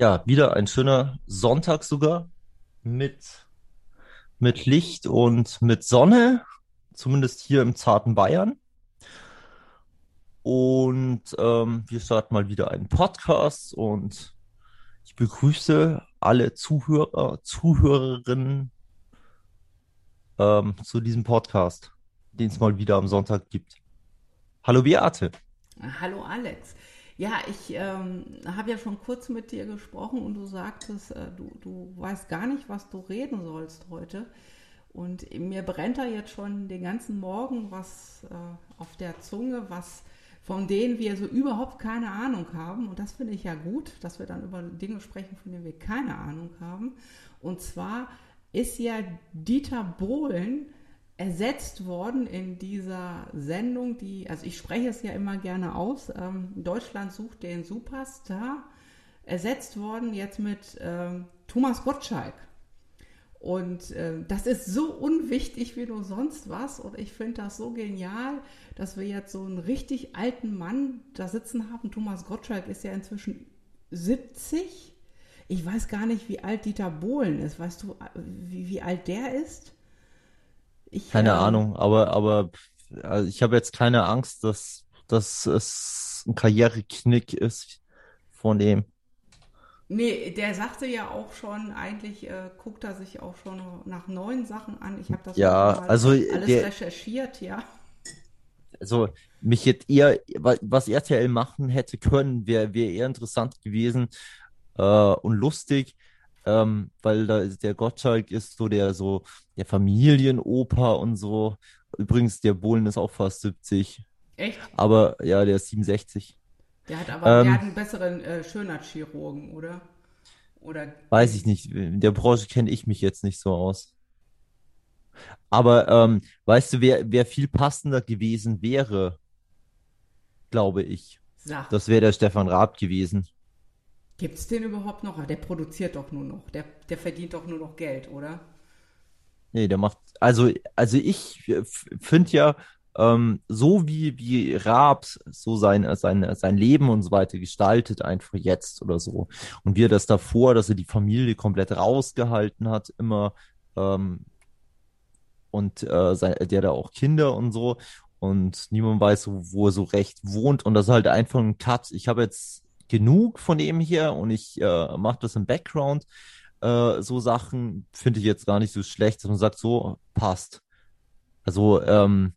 Ja, wieder ein schöner Sonntag sogar mit, mit Licht und mit Sonne, zumindest hier im zarten Bayern. Und ähm, wir starten mal wieder einen Podcast und ich begrüße alle Zuhörer, Zuhörerinnen ähm, zu diesem Podcast, den es mal wieder am Sonntag gibt. Hallo Beate. Hallo Alex. Ja, ich ähm, habe ja schon kurz mit dir gesprochen und du sagtest, äh, du, du weißt gar nicht, was du reden sollst heute. Und mir brennt da jetzt schon den ganzen Morgen was äh, auf der Zunge, was von denen wir so überhaupt keine Ahnung haben. Und das finde ich ja gut, dass wir dann über Dinge sprechen, von denen wir keine Ahnung haben. Und zwar ist ja Dieter Bohlen ersetzt worden in dieser Sendung, die, also ich spreche es ja immer gerne aus, ähm, Deutschland sucht den Superstar, ersetzt worden jetzt mit ähm, Thomas Gottschalk. Und äh, das ist so unwichtig wie nur sonst was. Und ich finde das so genial, dass wir jetzt so einen richtig alten Mann da sitzen haben. Thomas Gottschalk ist ja inzwischen 70. Ich weiß gar nicht, wie alt Dieter Bohlen ist. Weißt du, wie, wie alt der ist? Ich, keine äh, Ahnung, aber, aber also ich habe jetzt keine Angst, dass, dass es ein Karriereknick ist von dem. Nee, der sagte ja auch schon, eigentlich äh, guckt er sich auch schon nach neuen Sachen an. Ich habe das ja, also alles der, recherchiert, ja. Also mich jetzt eher, was RTL machen hätte können, wäre wär eher interessant gewesen äh, und lustig, ähm, weil da ist der Gottschalk ist so der so der Familienoper und so. Übrigens, der Bohlen ist auch fast 70. Echt? Aber ja, der ist 67. Der hat aber ähm, der hat einen besseren äh, Schönheitschirurgen, oder? Oder weiß ich nicht. In der Branche kenne ich mich jetzt nicht so aus. Aber ähm, weißt du, wer, wer viel passender gewesen wäre, glaube ich. Sag. Das wäre der Stefan Raab gewesen. Gibt es den überhaupt noch? Der produziert doch nur noch. Der, der verdient doch nur noch Geld, oder? Nee, der macht, also, also ich finde ja, ähm, so wie, wie Raabs so sein, sein, sein Leben und so weiter gestaltet, einfach jetzt oder so. Und wie er das davor, dass er die Familie komplett rausgehalten hat, immer, ähm, und äh, sein, der da auch Kinder und so. Und niemand weiß, wo er so recht wohnt. Und das ist halt einfach ein Cut. Ich habe jetzt genug von dem hier und ich äh, mache das im Background. Äh, so Sachen finde ich jetzt gar nicht so schlecht, dass man sagt, so passt. Also ähm,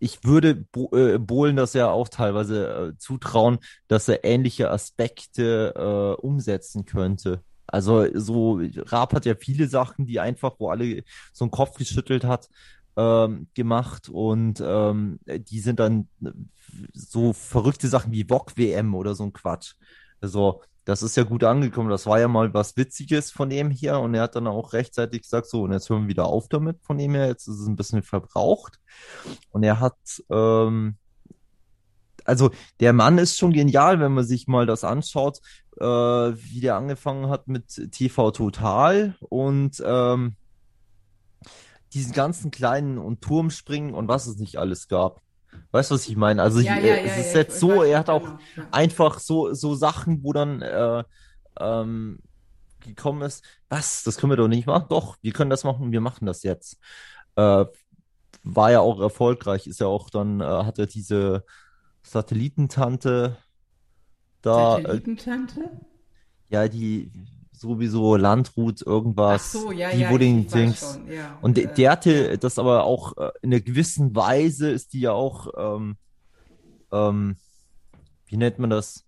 ich würde Bo äh, Bohlen das ja auch teilweise äh, zutrauen, dass er ähnliche Aspekte äh, umsetzen könnte. Also so, Raab hat ja viele Sachen, die einfach, wo alle so einen Kopf geschüttelt hat, ähm, gemacht und ähm, die sind dann so verrückte Sachen wie VOG WM oder so ein Quatsch. Also, das ist ja gut angekommen. Das war ja mal was Witziges von dem hier und er hat dann auch rechtzeitig gesagt, so, und jetzt hören wir wieder auf damit von dem her. Jetzt ist es ein bisschen verbraucht. Und er hat, ähm, also der Mann ist schon genial, wenn man sich mal das anschaut, äh, wie der angefangen hat mit TV Total und ähm, diesen ganzen kleinen und Turmspringen und was es nicht alles gab. Weißt du, was ich meine? Also ja, ich, ja, es ist jetzt so, er hat auch genau, einfach so, so Sachen, wo dann äh, ähm, gekommen ist, was, das können wir doch nicht machen? Doch, wir können das machen, wir machen das jetzt. Äh, war ja auch erfolgreich, ist ja auch dann, äh, hat er diese Satellitentante da. Äh, Satellitentante? ja, die, sowieso Landrut irgendwas, Ach so, ja, die ja, wo den Dings. Ja. Und der, der hatte das aber auch äh, in einer gewissen Weise ist die ja auch, ähm, ähm, wie nennt man das?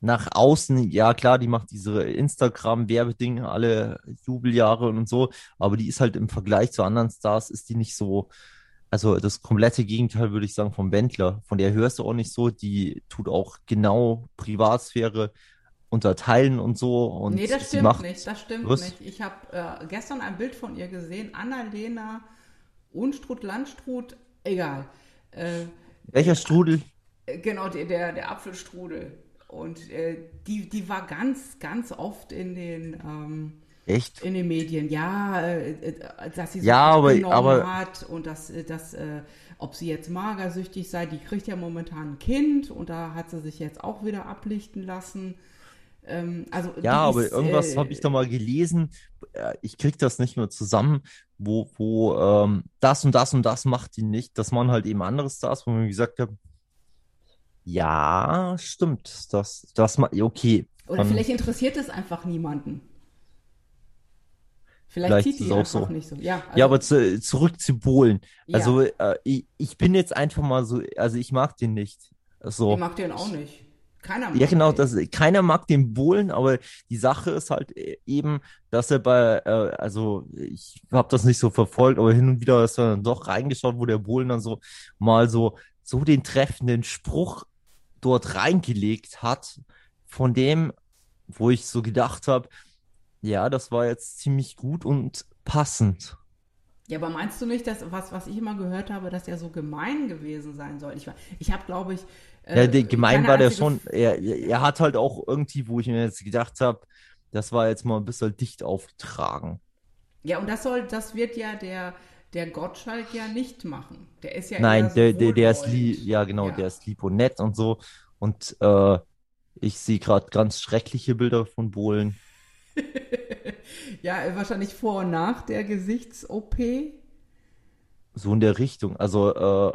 Nach außen, ja klar, die macht diese Instagram-Werbedinge alle Jubeljahre und so, aber die ist halt im Vergleich zu anderen Stars, ist die nicht so, also das komplette Gegenteil würde ich sagen vom Wendler. Von der hörst du auch nicht so, die tut auch genau Privatsphäre unterteilen und so. Und nee, das stimmt nicht. Das stimmt was? nicht. Ich habe äh, gestern ein Bild von ihr gesehen. Annalena Unstrut, Landstrut, egal. Äh, Welcher Strudel? Äh, genau, der, der, der Apfelstrudel. Und äh, die, die war ganz, ganz oft in den ähm, Echt? In den Medien, ja, äh, äh dass sie so ja, aber, aber, hat und dass, dass äh, ob sie jetzt magersüchtig sei, die kriegt ja momentan ein Kind und da hat sie sich jetzt auch wieder ablichten lassen. Ähm, also Ja, die aber ist, irgendwas habe ich da äh, mal gelesen. äh, Ich krieg das nicht mehr zusammen, wo, wo ähm, das und das und das macht die nicht. Das waren halt eben andere Stars, wo man gesagt hat, ja, stimmt, das, das okay, oder dann vielleicht interessiert es einfach niemanden. Vielleicht vielleicht zieht ist es die auch so. nicht so. Ja, Ja, also aber zu, zurück zu Bohlen. ja, Also äh, ich, ich bin jetzt einfach mal so, also ich mag den nicht. ich So. mag den auch nicht. Keiner Ja, mag genau, den. das, keiner mag den Bohlen, aber die Sache ist halt e- eben, dass er bei, äh, also ich habe das nicht so verfolgt, aber hin und wieder ist er dann doch reingeschaut, wo der Bohlen dann so mal so, so den treffenden Spruch dort reingelegt hat, von dem, wo ich so gedacht habe, ja, das war jetzt ziemlich gut und passend. Ja, aber meinst du nicht, dass was, was ich immer gehört habe, dass er so gemein gewesen sein soll? Ich, war- ich habe, glaube ich, Ja, der, äh, gemein war der schon. Er, er hat halt auch irgendwie, wo ich mir jetzt gedacht habe, das war jetzt mal ein bisschen dicht aufgetragen. Ja, und das soll, das wird ja der, der Gottschalk ja nicht machen. Der ist ja Nein, so der, der, der ist lieb, ja genau, der Ja. ist lieb und nett und so. Und äh, ich sehe gerade ganz schreckliche Bilder von Bohlen. Ja, wahrscheinlich vor und nach der Gesichts-OP. So in der Richtung. Also, äh,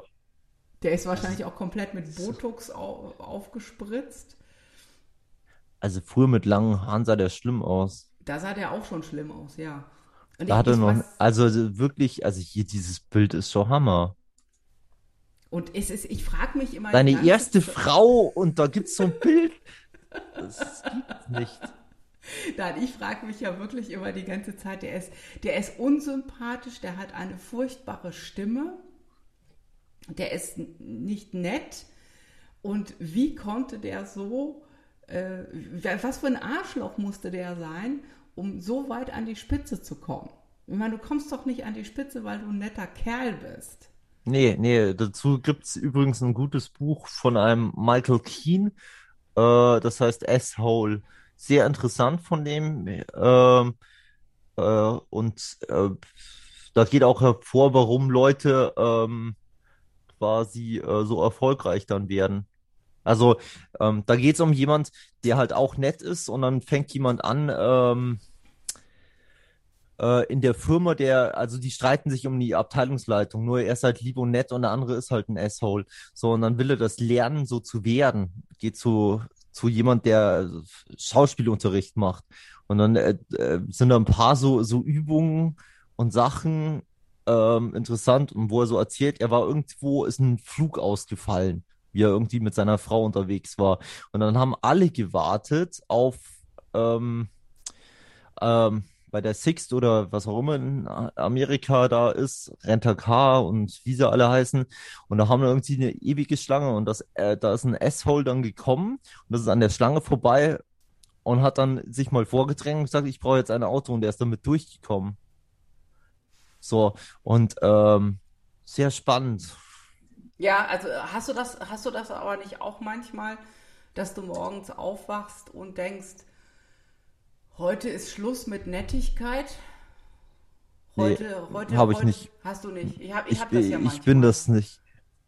Der ist wahrscheinlich auch komplett mit Botox au aufgespritzt. also früher mit langen Haaren sah der schlimm aus. Da sah der auch schon schlimm aus, ja. Und Da ich, hat ich noch, was, also wirklich, also hier dieses Bild ist schon Hammer. und es ist, ich frage mich immer Deine erste Frau und da gibt's so ein Bild. Das gibt's nicht. nein, ich frage mich ja wirklich immer die ganze Zeit, der ist, der ist unsympathisch, der hat eine furchtbare Stimme, der ist nicht nett. Und wie konnte der so, äh, was für ein Arschloch musste der sein, um so weit an die Spitze zu kommen? Ich meine, du kommst doch nicht an die Spitze, weil du ein netter Kerl bist. Nee, nee, dazu gibt's übrigens ein gutes Buch von einem Michael Keane, äh, das heißt S-Hole. Sehr interessant von dem. ähm, äh, und äh, da geht auch hervor, warum Leute ähm, quasi äh, so erfolgreich dann werden. Also ähm, da geht's um jemand, der halt auch nett ist und dann fängt jemand an, ähm, äh, in der Firma, der, also die streiten sich um die Abteilungsleitung, nur er ist halt lieb und nett und der andere ist halt ein Asshole. So, und dann will er das lernen, so zu werden. Geht zu, zu jemand, der Schauspielunterricht macht. Und dann äh, äh, sind da ein paar so, so Übungen und Sachen ähm, interessant und wo er so erzählt, er war irgendwo, ist ein Flug ausgefallen, wie er irgendwie mit seiner Frau unterwegs war. Und dann haben alle gewartet auf ähm, ähm, bei der Sixt oder was auch immer in Amerika da ist, Rent-A-Car und wie sie alle heißen. Und da haben wir irgendwie eine ewige Schlange und das, äh, da ist ein S-Hole dann gekommen und das ist an der Schlange vorbei und hat dann sich mal vorgedrängt und gesagt, ich brauche jetzt ein Auto und der ist damit durchgekommen. So, und ähm, sehr spannend. Ja, also hast du das, hast du das aber nicht auch manchmal, dass du morgens aufwachst und denkst, heute ist Schluss mit Nettigkeit? Nee, Heute, heute, habe ich heute nicht. hast du nicht. Ich habe, ich Ich, hab das ja ich bin manchmal. das nicht.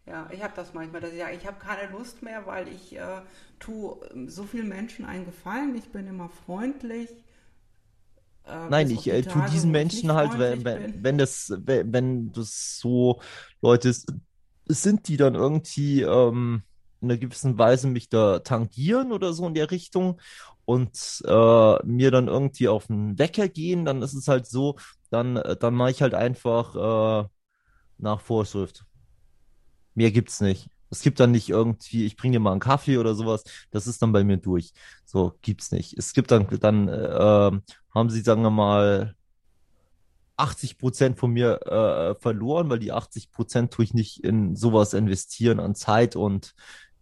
Ja, ich habe das manchmal, dass ich sage, ich habe keine Lust mehr, weil ich äh, tue ähm, so vielen Menschen einen Gefallen. Ich bin immer freundlich, äh, Nein, ich äh, tu Tage, diesen Menschen halt, wenn, wenn, wenn das, wenn, wenn das so Leute sind, die dann irgendwie ähm, in einer gewissen Weise mich da tangieren oder so in der Richtung und äh, mir dann irgendwie auf den Wecker gehen, dann ist es halt so, dann, äh, dann mache ich halt einfach äh, nach Vorschrift. Mehr gibt's nicht. Es gibt dann nicht irgendwie, ich bringe dir mal einen Kaffee oder sowas. Das ist dann bei mir durch. So gibt's nicht. Es gibt dann, dann äh, haben sie, sagen wir mal, 80 Prozent von mir äh, verloren, weil die 80 Prozent tue ich nicht in sowas investieren an Zeit und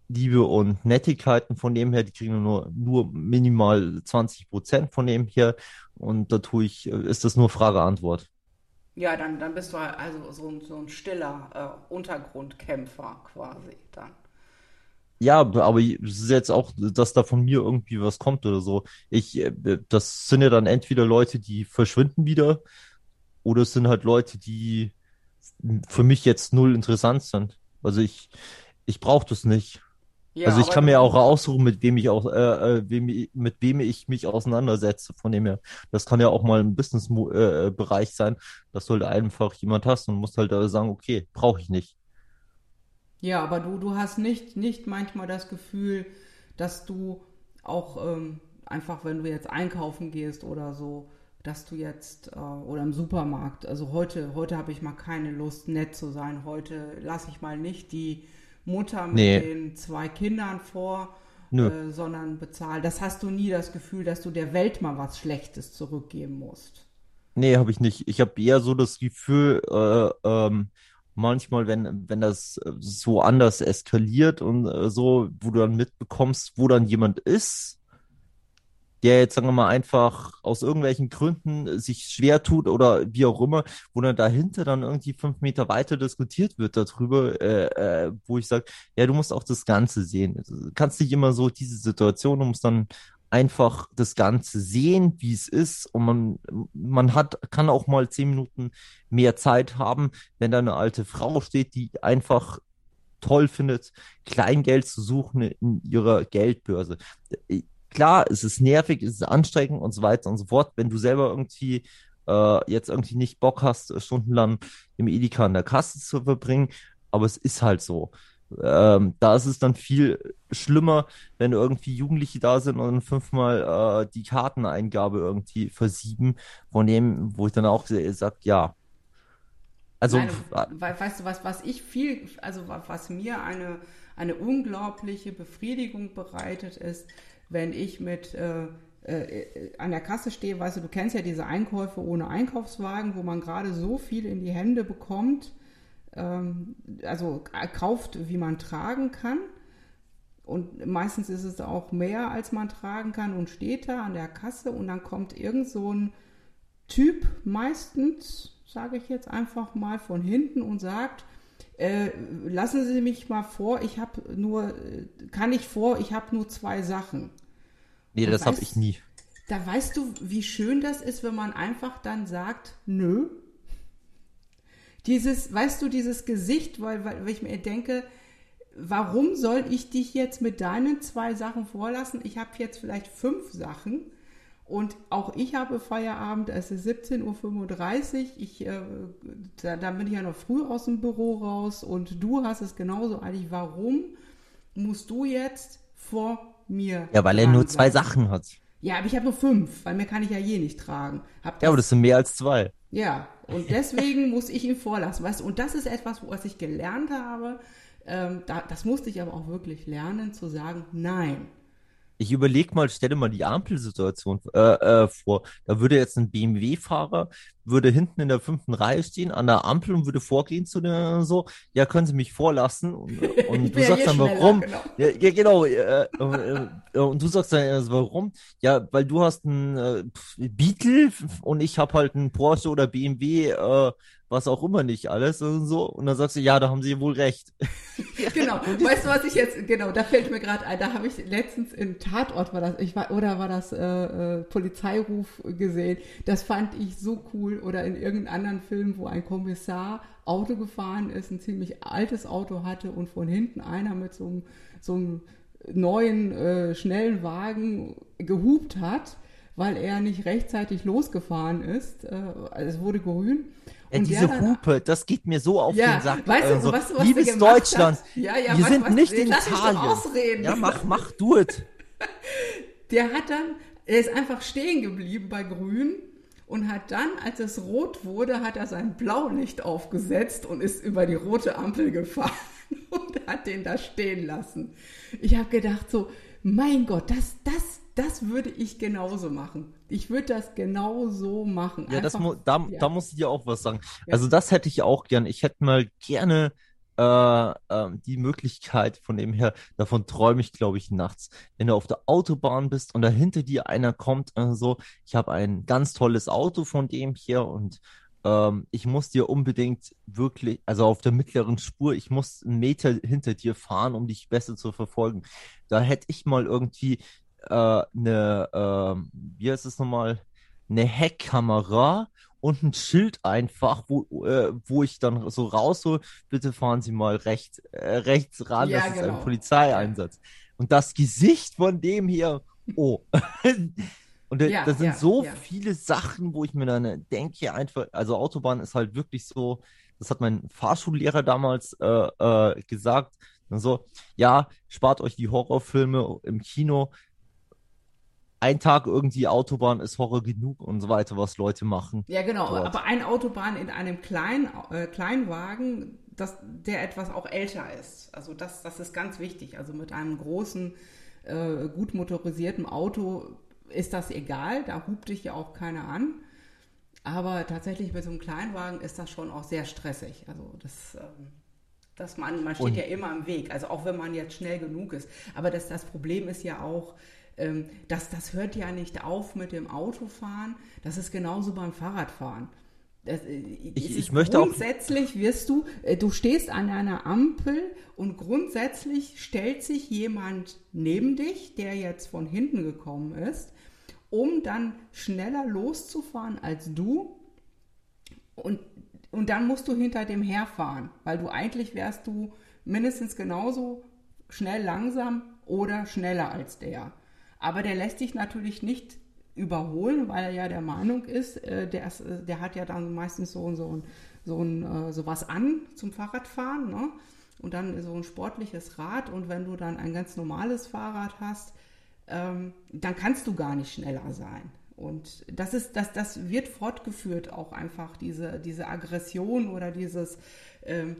Liebe und Nettigkeiten von dem her. Die kriegen nur, nur minimal 20 Prozent von dem hier. Und da tue ich, äh, ist das nur Frage-Antwort. Ja, dann, dann bist du halt also so ein, so ein stiller äh, Untergrundkämpfer quasi dann. Ja, aber es ist jetzt auch, dass da von mir irgendwie was kommt oder so. Ich, äh, das sind ja dann entweder Leute, die verschwinden wieder, oder es sind halt Leute, die für mich jetzt null interessant sind. Also ich, ich brauche das nicht. Ja, also ich kann mir auch aussuchen, mit wem ich auch, äh, äh wem, mit wem ich mich auseinandersetze. Von dem her, das kann ja auch mal im Business-Bereich äh, sein, dass du halt einfach jemand hast und musst halt sagen, okay, brauche ich nicht. Ja, aber du, du hast nicht, nicht manchmal das Gefühl, dass du auch ähm, einfach, wenn du jetzt einkaufen gehst oder so, dass du jetzt äh, oder im Supermarkt, also heute, heute habe ich mal keine Lust, nett zu sein. Heute lasse ich mal nicht die Mutter mit nee. den zwei Kindern vor, äh, sondern bezahle. Das hast du nie das Gefühl, dass du der Welt mal was Schlechtes zurückgeben musst. Nee, habe ich nicht. Ich habe eher so das Gefühl, äh, ähm, manchmal, wenn, wenn das so anders eskaliert und äh, so, wo du dann mitbekommst, wo dann jemand ist, der jetzt, sagen wir mal, einfach aus irgendwelchen Gründen sich schwer tut oder wie auch immer, wo dann dahinter dann irgendwie fünf Meter weiter diskutiert wird darüber, äh, äh, wo ich sage, ja, du musst auch das Ganze sehen. Du kannst nicht immer so diese Situation, du musst dann einfach das Ganze sehen, wie es ist und man, man hat, kann auch mal zehn Minuten mehr Zeit haben, wenn da eine alte Frau steht, die einfach toll findet, Kleingeld zu suchen in ihrer Geldbörse klar, es ist nervig, es ist anstrengend und so weiter und so fort. Wenn du selber irgendwie äh, jetzt irgendwie nicht Bock hast, stundenlang im Edeka an der Kasse zu verbringen, aber es ist halt so. Ähm, da ist es dann viel schlimmer, wenn irgendwie Jugendliche da sind und fünfmal äh, die Karteneingabe irgendwie versieben, von dem, wo ich dann auch sage, ja. Also, Nein, weißt du, was, was ich viel, also was mir eine, eine unglaubliche Befriedigung bereitet ist, wenn ich mit äh, äh, an der Kasse stehe, weißt du, du kennst ja diese Einkäufe ohne Einkaufswagen, wo man gerade so viel in die Hände bekommt, ähm, also kauft, wie man tragen kann. Und meistens ist es auch mehr, als man tragen kann und steht da an der Kasse und dann kommt irgend so ein Typ, meistens, sage ich jetzt einfach mal von hinten und sagt, äh, lassen Sie mich mal vor, ich habe nur, kann ich vor, ich habe nur zwei Sachen. Nee, das habe ich nie. Da weißt du, wie schön das ist, wenn man einfach dann sagt, nö. Dieses, weißt du, dieses Gesicht, weil, weil, weil ich mir denke, warum soll ich dich jetzt mit deinen zwei Sachen vorlassen? Ich habe jetzt vielleicht fünf Sachen und auch ich habe Feierabend, es ist 17.35 Uhr. Ich, äh, da, da, bin ich ja noch früh aus dem Büro raus und du hast es genauso eilig. Warum musst du jetzt vor mir. Ja, weil er nur zwei Sachen hat. Ja, aber ich habe nur fünf, weil mehr kann ich ja je nicht tragen. Hab ja, aber das sind mehr als zwei. Ja, und deswegen muss ich ihn vorlassen, weißt du, und das ist etwas, was ich gelernt habe. Ähm, da, das musste ich aber auch wirklich lernen, zu sagen, nein, ich überlege mal, stelle mal die Ampelsituation äh, äh, vor. Da würde jetzt ein BMW-Fahrer, würde hinten in der fünften Reihe stehen, an der Ampel und würde vorgehen zu der so, ja, können Sie mich vorlassen? Und, und du sagst dann, warum? Genau. Ja, ja, genau. Äh, äh, und du sagst dann, warum? Ja, weil du hast einen äh, Beetle und ich habe halt einen Porsche oder BMW äh, was auch immer nicht alles und so. Und dann sagst du, ja, da haben sie wohl recht. genau. weißt du, was ich jetzt, genau, da fällt mir gerade ein, da habe ich letztens im Tatort war das, ich war, oder war das äh, äh, Polizeiruf gesehen. Das fand ich so cool. Oder in irgendeinem anderen Film, wo ein Kommissar Auto gefahren ist, ein ziemlich altes Auto hatte und von hinten einer mit so einem, so einem neuen, äh, schnellen Wagen gehupt hat, weil er nicht rechtzeitig losgefahren ist. Äh, es wurde grün. Ja, diese Hupe, das geht mir so auf ja, den Sack. Weißt du, also, was, was liebes Deutschland, ja, ja, wir sind was, nicht in lass Italien. ausreden. Ja, mach, mach du es. Der hat dann, er ist einfach stehen geblieben bei Grün und hat dann, als es rot wurde, hat er sein Blaulicht aufgesetzt und ist über die rote Ampel gefahren und hat den da stehen lassen. Ich habe gedacht so, mein Gott, das, das, das würde ich genauso machen. Ich würde das genau so machen. Ja, Einfach, das da, ja. da muss ich dir auch was sagen. Ja. Also das hätte ich auch gern. Ich hätte mal gerne äh, äh, die Möglichkeit, von dem her, davon träume ich, glaube ich, nachts. Wenn du auf der Autobahn bist und da hinter dir einer kommt, äh, so, ich habe ein ganz tolles Auto von dem hier und ähm, ich muss dir unbedingt wirklich, also auf der mittleren Spur, ich muss einen Meter hinter dir fahren, um dich besser zu verfolgen. Da hätte ich mal irgendwie eine, äh, wie heißt es nochmal, eine Heckkamera und ein Schild einfach, wo, äh, wo ich dann so raushole, bitte fahren Sie mal rechts, äh, rechts ran, Ja, das ist ein genau. Polizeieinsatz. Und das Gesicht von dem hier, oh. Und da, Ja, da sind ja, so viele Sachen, wo ich mir dann denke, einfach, also Autobahn ist halt wirklich so, das hat mein Fahrschullehrer damals äh, äh, gesagt, so, ja, spart euch die Horrorfilme im Kino. Ein Tag irgendwie Autobahn ist Horror genug und so weiter, was Leute machen. Ja, genau. dort. Aber eine Autobahn in einem kleinen äh, Kleinwagen, das, der etwas auch älter ist. Also das, das ist ganz wichtig. Also mit einem großen, äh, gut motorisierten Auto ist das egal. Da hupt dich ja auch keiner an. Aber tatsächlich mit so einem Kleinwagen ist das schon auch sehr stressig. Also das, ähm, dass man, man steht Und- ja immer im Weg. Also auch wenn man jetzt schnell genug ist. Aber das, das Problem ist ja auch, ähm, dass das hört ja nicht auf mit dem Autofahren. Das ist genauso beim Fahrradfahren. Das, äh, Ich- ich möchte auch- grundsätzlich wirst du, äh, du stehst an einer Ampel und grundsätzlich stellt sich jemand neben dich, der jetzt von hinten gekommen ist, um dann schneller loszufahren als du und, und dann musst du hinter dem herfahren, weil du eigentlich wärst du mindestens genauso schnell langsam oder schneller als der. Aber der lässt dich natürlich nicht überholen, weil er ja der Meinung ist, äh, der, ist, äh, der hat ja dann meistens so, so, ein, so, ein, äh, sowas an zum Fahrradfahren ne? und dann so ein sportliches Rad und wenn du dann ein ganz normales Fahrrad hast, ähm, dann kannst du gar nicht schneller sein. Und das ist, das, das wird fortgeführt auch einfach, diese, diese Aggression oder dieses, ähm, äh,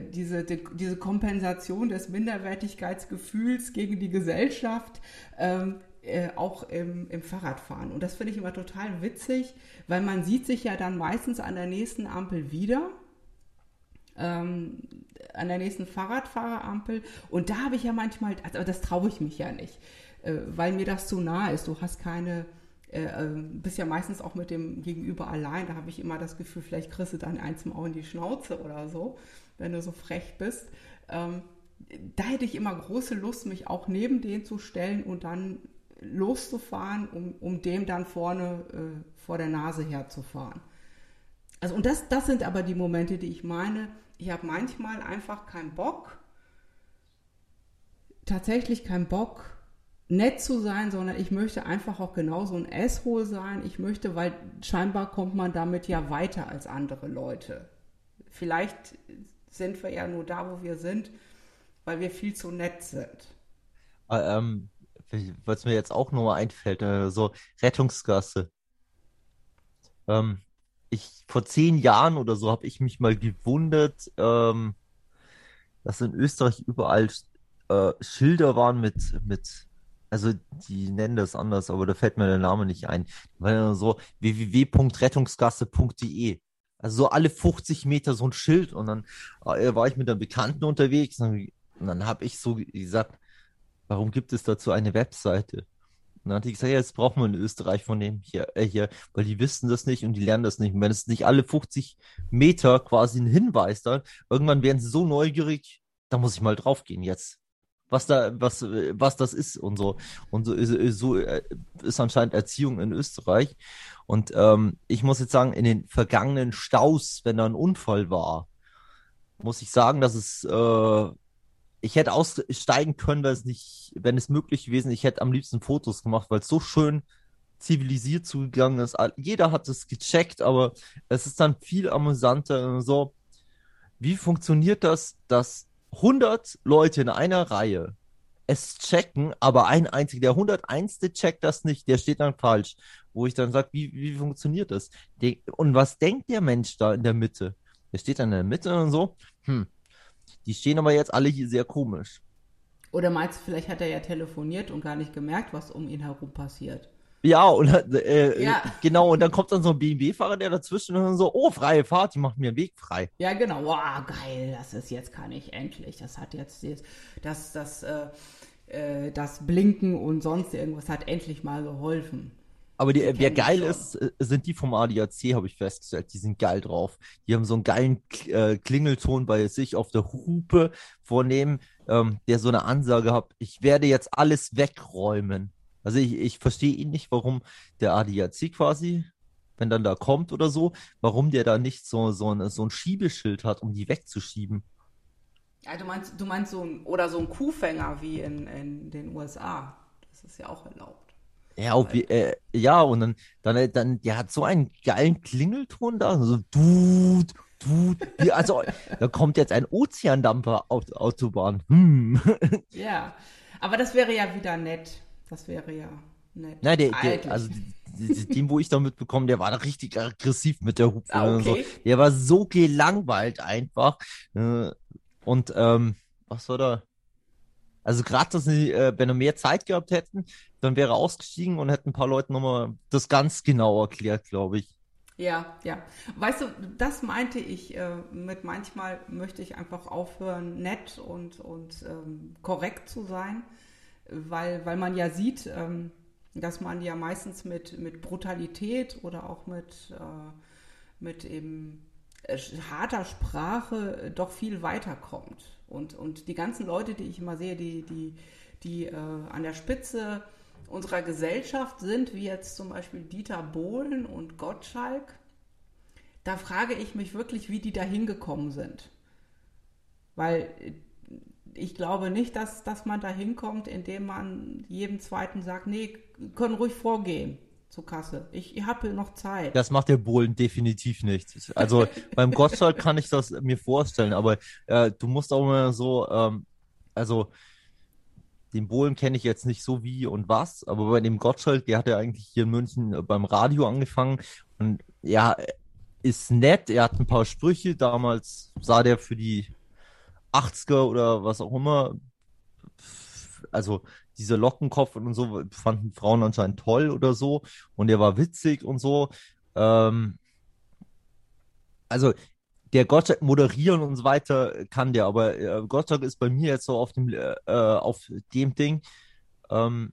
diese, die, diese Kompensation des Minderwertigkeitsgefühls gegen die Gesellschaft, ähm, äh, auch im, im Fahrradfahren. Und das finde ich immer total witzig, weil man sieht sich ja dann meistens an der nächsten Ampel wieder ähm, an der nächsten Fahrradfahrerampel. Und da habe ich ja manchmal, also das traue ich mich ja nicht, äh, weil mir das zu nah ist. Du hast keine, äh, äh, bist ja meistens auch mit dem Gegenüber allein. Da habe ich immer das Gefühl, vielleicht kriegst du dann eins mal in die Schnauze oder so, wenn du so frech bist. Ähm, da hätte ich immer große Lust, mich auch neben den zu stellen und dann loszufahren, um, um dem dann vorne äh, vor der Nase herzufahren. Also und das, das sind aber die Momente, die ich meine. Ich habe manchmal einfach keinen Bock, tatsächlich keinen Bock, nett zu sein, sondern ich möchte einfach auch genauso ein Asshole sein. Ich möchte, weil scheinbar kommt man damit ja weiter als andere Leute. Vielleicht sind wir ja nur da, wo wir sind, weil wir viel zu nett sind. Äh, ähm, was mir jetzt auch nur einfällt, äh, so Rettungsgasse. Ähm, ich, vor zehn Jahren oder so habe ich mich mal gewundert, ähm, dass in Österreich überall äh, Schilder waren mit, mit, also die nennen das anders, aber da fällt mir der Name nicht ein. Weil so www.rettungsgasse.de. Also so alle 50 Meter so ein Schild und dann äh, war ich mit einer Bekannten unterwegs und dann, dann habe ich so gesagt, warum gibt es dazu eine Webseite? Und dann hat die gesagt, ja, jetzt brauchen wir in Österreich von dem hier, äh, hier, weil die wissen das nicht und die lernen das nicht. Und wenn es nicht alle 50 Meter quasi ein Hinweis dann, irgendwann werden sie so neugierig, da muss ich mal drauf gehen jetzt. Was da, was, was das ist und so. Und so ist, so äh, ist anscheinend Erziehung in Österreich. Und ähm, ich muss jetzt sagen, in den vergangenen Staus, wenn da ein Unfall war, muss ich sagen, dass es äh, ich hätte aussteigen können, wenn es nicht, wenn es möglich gewesen, ich hätte am liebsten Fotos gemacht, weil es so schön zivilisiert zugegangen ist. Jeder hat es gecheckt, aber es ist dann viel amüsanter so. Wie funktioniert das, dass 100 Leute in einer Reihe es checken, aber ein einziger, der 101. checkt das nicht, der steht dann falsch. Wo ich dann sage, wie, wie funktioniert das? Und was denkt der Mensch da in der Mitte? Der steht dann in der Mitte und so, hm, die stehen aber jetzt alle hier sehr komisch. Oder meinst du, vielleicht hat er ja telefoniert und gar nicht gemerkt, was um ihn herum passiert? Ja, und äh, Ja. genau, und dann kommt dann so ein BMW-Fahrer, der dazwischen und dann so, oh, freie Fahrt, die macht mir einen Weg frei. Ja, genau. Wow, geil, das ist jetzt kann ich endlich. Das hat jetzt, jetzt das, das, äh, äh, das Blinken und sonst irgendwas hat endlich mal geholfen. Aber die, Die wer geil schon. ist, äh, sind die vom ADAC, habe ich festgestellt. Die sind geil drauf. Die haben so einen geilen äh, Klingelton bei sich auf der Hupe vornehmen, ähm, der so eine Ansage hat, ich werde jetzt alles wegräumen. Also ich, ich verstehe ihn nicht, warum der ADAC quasi, wenn dann da kommt oder so, warum der da nicht so, so, ein, so ein Schiebeschild hat, um die wegzuschieben. Ja, du meinst, du meinst so ein, oder so ein Kuhfänger wie in, in den USA. Das ist ja auch erlaubt. Ja, auch wie, äh, ja, und dann, dann, dann, der hat so einen geilen Klingelton da, so Dude, Dude, also, da kommt jetzt ein Ozeandampfer auf die Autobahn. Hm. Ja, aber das wäre ja wieder nett. Das wäre ja nett. Nein, der, der also dem, wo ich da mitbekommen, der war da richtig aggressiv mit der Hupe Ah, und so. okay. Der war so gelangweilt einfach. Äh, Und ähm, was soll da? Also gerade, dass sie, äh, wenn wir mehr Zeit gehabt hätten, dann wäre er ausgestiegen und hätten ein paar Leuten nochmal das ganz genau erklärt, glaube ich. Ja, ja. Weißt du, das meinte ich äh, mit manchmal möchte ich einfach aufhören, nett und, und ähm, korrekt zu sein, weil, weil man ja sieht, ähm, dass man ja meistens mit, mit Brutalität oder auch mit, äh, mit eben äh, harter Sprache äh, doch viel weiterkommt. Und, und die ganzen Leute, die ich immer sehe, die, die, die äh, an der Spitze unserer Gesellschaft sind, wie jetzt zum Beispiel Dieter Bohlen und Gottschalk, da frage ich mich wirklich, wie die da hingekommen sind. Weil äh, ich glaube nicht, dass, dass man da hinkommt, indem man jedem Zweiten sagt, nee, können ruhig vorgehen zur Kasse. Ich, ich habe noch Zeit. Das macht der Bohlen definitiv nicht. Also beim Gottschalk kann ich das mir vorstellen, aber äh, du musst auch mal so, ähm, also den Bohlen kenne ich jetzt nicht so wie und was, aber bei dem Gottschalk, der hat ja eigentlich hier in München äh, beim Radio angefangen und ja, ist nett, er hat ein paar Sprüche, damals sah der für die 80er oder was auch immer, also dieser Lockenkopf und so fanden Frauen anscheinend toll oder so und er war witzig und so. Ähm, also der Gottschalk moderieren und so weiter kann der, aber äh, Gottschalk ist bei mir jetzt so auf dem äh, auf dem Ding. Ähm,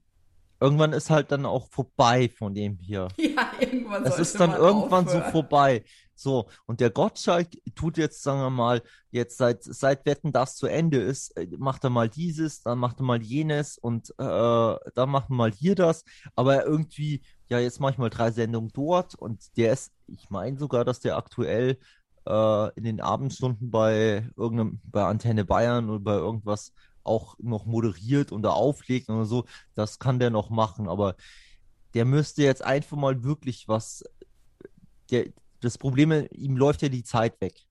irgendwann ist halt dann auch vorbei von dem hier. Ja, irgendwann Es sollte ist dann irgendwann so aufhören. vorbei. So, und der Gottschalk tut jetzt, sagen wir mal, jetzt seit, seit Wetten, das zu Ende ist, äh, macht er mal dieses, dann macht er mal jenes und äh, dann macht er mal hier das. Aber irgendwie, ja, jetzt mache ich mal drei Sendungen dort und der ist, ich meine sogar, dass der aktuell äh, in den Abendstunden bei irgendeinem, bei Antenne Bayern oder bei irgendwas auch noch moderiert oder auflegt oder so. Das kann der noch machen, aber der müsste jetzt einfach mal wirklich was. Der, das Problem, ihm läuft ja die Zeit weg.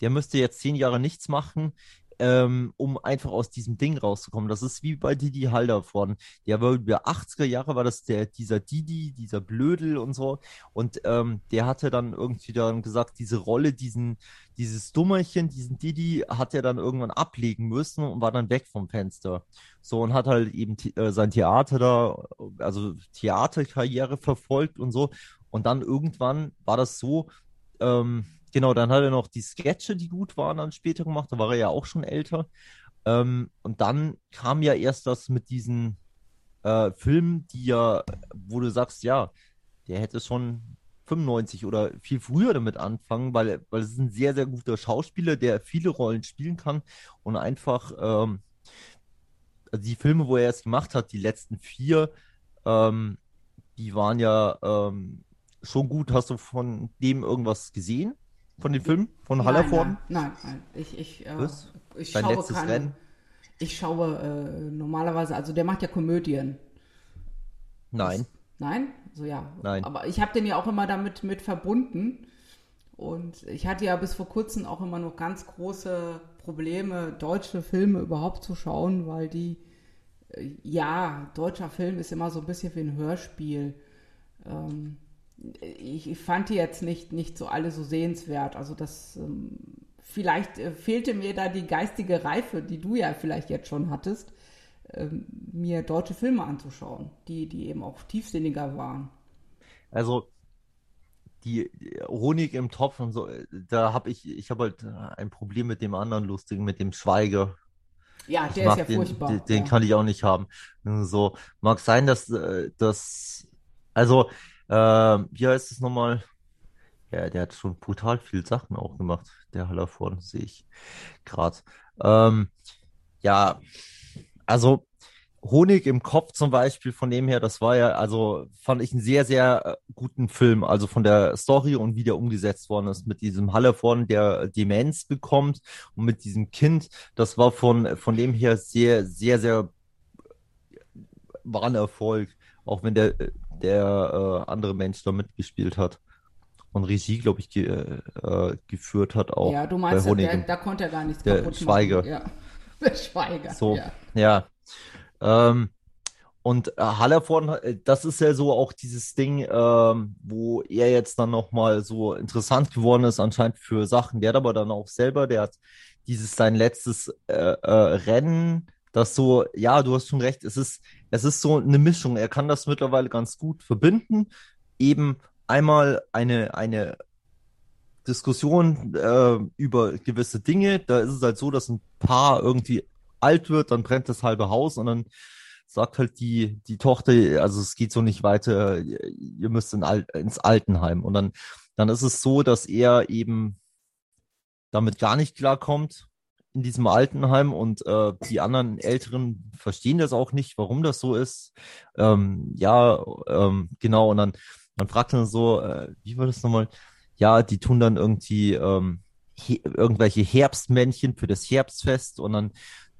Der müsste jetzt zehn Jahre nichts machen, ähm, um einfach aus diesem Ding rauszukommen. Das ist wie bei Didi Haldervorden. Der war über 80er Jahre, war das der, dieser Didi, dieser Blödel und so. Und ähm, der hatte dann irgendwie dann gesagt, diese Rolle, diesen, dieses Dummerchen, diesen Didi, hat er dann irgendwann ablegen müssen und war dann weg vom Fenster. So und hat halt eben äh, sein Theater da, also Theaterkarriere verfolgt und so. Und dann irgendwann war das so, ähm, genau, dann hat er noch die Sketche, die gut waren, dann später gemacht. Da war er ja auch schon älter. Ähm, und dann kam ja erst das mit diesen äh, Filmen, die ja, wo du sagst, ja, der hätte schon 95 oder viel früher damit anfangen, weil, weil es ist ein sehr, sehr guter Schauspieler, der viele Rollen spielen kann und einfach ähm, also die Filme, wo er jetzt gemacht hat, die letzten vier, ähm, die waren ja ähm, schon gut. Hast du von dem irgendwas gesehen? Von den Filmen? Von Nein, Hallervorden? nein, nein, nein. Ich, ich, äh, Was? ich Dein schaue letztes keine, Rennen? Ich schaue äh, normalerweise, also der macht ja Komödien. Nein. Nein? So ja. Nein. Aber ich habe den ja auch immer damit mit verbunden. Und ich hatte ja bis vor kurzem auch immer noch ganz große Probleme, deutsche Filme überhaupt zu schauen, weil die, äh, ja, deutscher Film ist immer so ein bisschen wie ein Hörspiel. Ähm, ich, ich fand die jetzt nicht, nicht so alle so sehenswert. Also das, ähm, vielleicht äh, fehlte mir da die geistige Reife, die du ja vielleicht jetzt schon hattest, ähm, mir deutsche Filme anzuschauen, die, die eben auch tiefsinniger waren. Also die die Honig im Topf und so, äh, da habe ich, ich habe halt ein Problem mit dem anderen Lustigen, mit dem Schweiger. Ja, der ist ja den, furchtbar. den, den ja. kann ich auch nicht haben. So, mag sein, dass äh, das, also, äh, wie heißt es nochmal? Ja, der hat schon brutal viel Sachen auch gemacht, der Hallervorden, sehe ich gerade. Ähm, ja, also Honig im Kopf zum Beispiel, von dem her, das war ja, also fand ich einen sehr, sehr äh, guten Film, also von der Story und wie der umgesetzt worden ist, mit diesem Hallervorden, der Demenz bekommt und mit diesem Kind, das war von, von dem her sehr, sehr, sehr, war ein Erfolg, auch wenn der, der äh, andere Mensch da mitgespielt hat und Regie, glaube ich, ge, äh, geführt hat auch. Ja, du meinst, der, da konnte er gar nichts der kaputt Schweiger. machen. Ja. Der Schweiger. So, ja. ja. Ähm, und äh, Hallervorden, äh, das ist ja so auch dieses Ding, ähm, wo er jetzt dann nochmal so interessant geworden ist, anscheinend für Sachen. Der hat aber dann auch selber, der hat dieses sein letztes äh, äh, Rennen, das so, ja, du hast schon recht, es ist, es ist so eine Mischung. Er kann das mittlerweile ganz gut verbinden. Eben einmal eine, eine Diskussion äh, über gewisse Dinge. Da ist es halt so, dass ein Paar irgendwie alt wird, dann brennt das halbe Haus und dann sagt halt die, die Tochter, also es geht so nicht weiter, ihr müsst in Al ins Altenheim. Und dann, dann ist es so, dass er eben damit gar nicht klarkommt in diesem Altenheim und äh, die anderen Älteren verstehen das auch nicht, warum das so ist. Ähm, ja, ähm, genau. Und dann, dann fragt er so, äh, wie war das nochmal? Ja, die tun dann irgendwie ähm, he irgendwelche Herbstmännchen für das Herbstfest und dann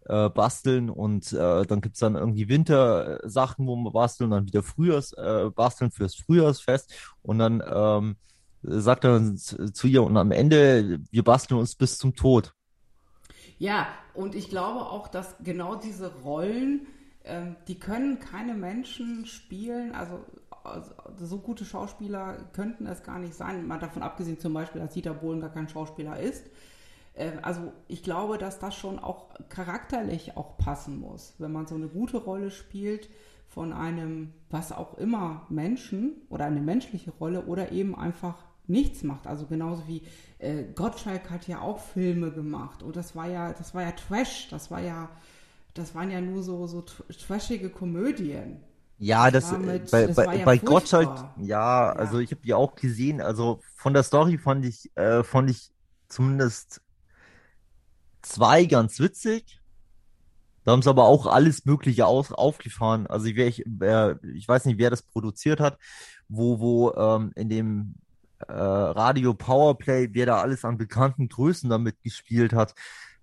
äh, basteln und äh, dann gibt's dann irgendwie Wintersachen, wo wir basteln, dann wieder Frühjahrs, äh, basteln fürs Frühjahrsfest und dann ähm, sagt er zu ihr und am Ende, wir basteln uns bis zum Tod. Ja, und ich glaube auch, dass genau diese Rollen, ähm, die können keine Menschen spielen, also, also, so gute Schauspieler könnten es gar nicht sein, mal davon abgesehen zum Beispiel, dass Dieter Bohlen gar kein Schauspieler ist. Äh, also ich glaube, dass das schon auch charakterlich auch passen muss, wenn man so eine gute Rolle spielt von einem, was auch immer Menschen oder eine menschliche Rolle oder eben einfach nichts macht. Also genauso wie äh, Gottschalk hat ja auch Filme gemacht und das war ja, das war ja Trash, das war ja, das waren ja nur so, so trashige Komödien. Ja, das, das mit, bei, das bei, ja bei Gottschalk, ja, ja, also ich habe die auch gesehen. Also von der Story fand ich, äh, fand ich zumindest zwei ganz witzig. Da haben sie aber auch alles Mögliche auf, aufgefahren. Also ich, ich, wer, ich weiß nicht, wer das produziert hat, wo, wo ähm, in dem äh, Radio Powerplay, wer da alles an bekannten Größen damit gespielt hat.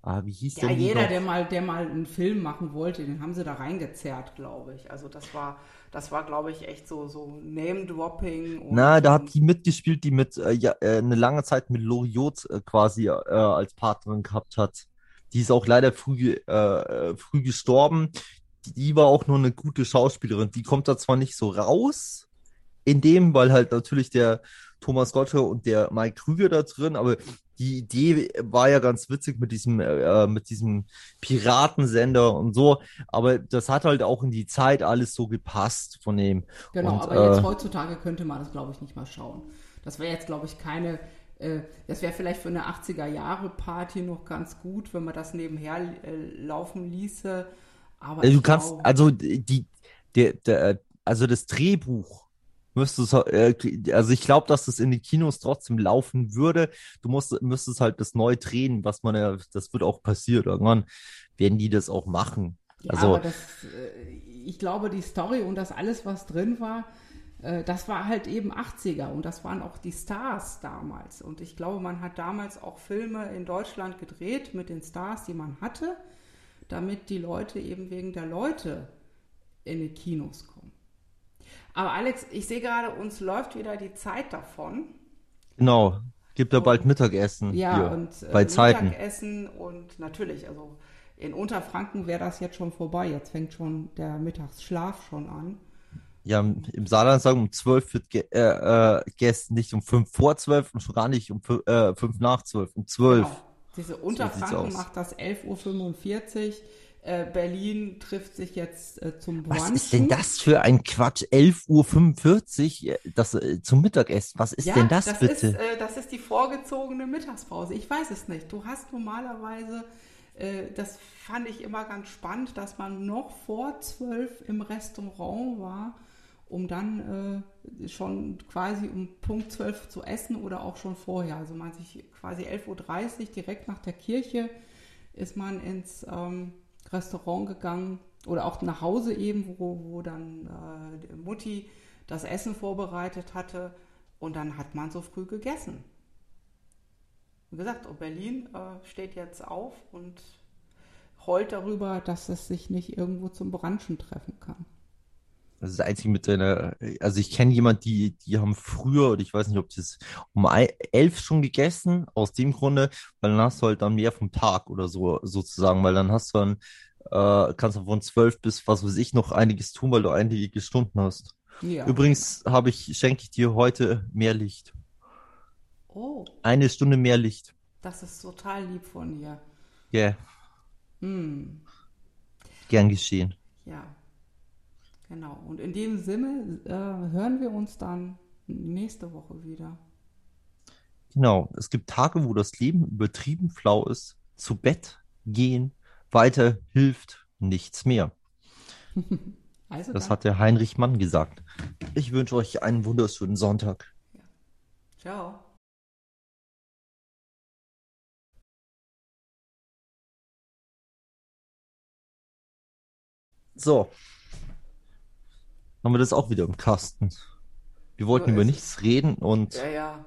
Ah, wie hieß ja, jeder, der mal, der mal einen Film machen wollte, den haben sie da reingezerrt, glaube ich. Also das war, das war, glaube ich, echt so, so Name-Dropping. Na, da hat die mitgespielt, die mit äh, ja, äh, eine lange Zeit mit Loriot äh, quasi äh, als Partnerin gehabt hat. Die ist auch leider früh, äh, früh gestorben. Die war auch nur eine gute Schauspielerin. Die kommt da zwar nicht so raus in dem, weil halt natürlich der Thomas Gottschalk und der Mike Krüger da drin, aber die Idee war ja ganz witzig mit diesem, äh, mit diesem Piratensender und so. Aber das hat halt auch in die Zeit alles so gepasst von dem. Genau, und, aber äh, jetzt heutzutage könnte man das, glaube ich, nicht mal schauen. Das wäre jetzt, glaube ich, keine äh, das wäre vielleicht für eine 80er-Jahre-Party noch ganz gut, wenn man das nebenher äh, laufen ließe. Aber du kannst, glaube, also die, der, der, also das Drehbuch müsstest, äh, also ich glaube, dass das in den Kinos trotzdem laufen würde. Du musst, müsstest halt das neu drehen, was man ja, das wird auch passiert. Irgendwann werden die das auch machen. Ja, also, das, ich glaube, die Story und das alles, was drin war, äh, das war halt eben 80er und das waren auch die Stars damals. Und ich glaube, man hat damals auch Filme in Deutschland gedreht mit den Stars, die man hatte, damit die Leute eben wegen der Leute in die Kinos kommen. Aber Alex, ich sehe gerade, uns läuft wieder die Zeit davon. Genau, gibt ja bald Mittagessen. Ja, hier, und äh, bei Zeiten. Mittagessen und natürlich, also in Unterfranken wäre das jetzt schon vorbei. Jetzt fängt schon der Mittagsschlaf schon an ja, im Saarland sagen, um 12 wird ge äh, äh, gegessen, nicht um 5 vor 12 und schon gar nicht um 5 äh, nach 12, um 12. Genau. Diese Unterfranken so macht das 11.45 Uhr. Äh, Berlin trifft sich jetzt äh, zum Brunchen. Was ist denn das für ein Quatsch? 11.45 Uhr äh, das, äh, zum Mittagessen. Was ist ja, denn das, das bitte? Ist, äh, das ist die vorgezogene Mittagspause. Ich weiß es nicht. Du hast normalerweise, das fand ich immer ganz spannend, dass man noch vor 12 im Restaurant war um dann äh, schon quasi um Punkt 12 zu essen oder auch schon vorher. Also man sich quasi 11.30 Uhr direkt nach der Kirche ist man ins ähm, Restaurant gegangen oder auch nach Hause eben, wo, wo dann äh, Mutti das Essen vorbereitet hatte und dann hat man so früh gegessen. Wie gesagt, Berlin äh, steht jetzt auf und heult darüber, dass es sich nicht irgendwo zum Branchen treffen kann. Das ist das Einzige mit deiner, also ich kenne jemanden, die, die haben früher, und ich weiß nicht, ob das um elf schon gegessen, aus dem Grunde, weil dann hast du halt dann mehr vom Tag oder so, sozusagen, weil dann hast du dann, äh, kannst du von zwölf bis was weiß ich noch einiges tun, weil du einige Stunden hast. Ja. Übrigens habe ich, schenke ich dir heute mehr Licht. Oh. Eine Stunde mehr Licht. Das ist total lieb von dir. Ja. Yeah. Hm. Gern geschehen. Ja. Genau. Und in dem Sinne äh, hören wir uns dann nächste Woche wieder. Genau. Es gibt Tage, wo das Leben übertrieben flau ist. Zu Bett gehen, weiter hilft nichts mehr. also das dann. hat der Heinrich Mann gesagt. Ich wünsche euch einen wunderschönen Sonntag. Ja. Ciao. So. Haben wir das auch wieder im Kasten. Wir wollten über nichts reden und. Ja, ja.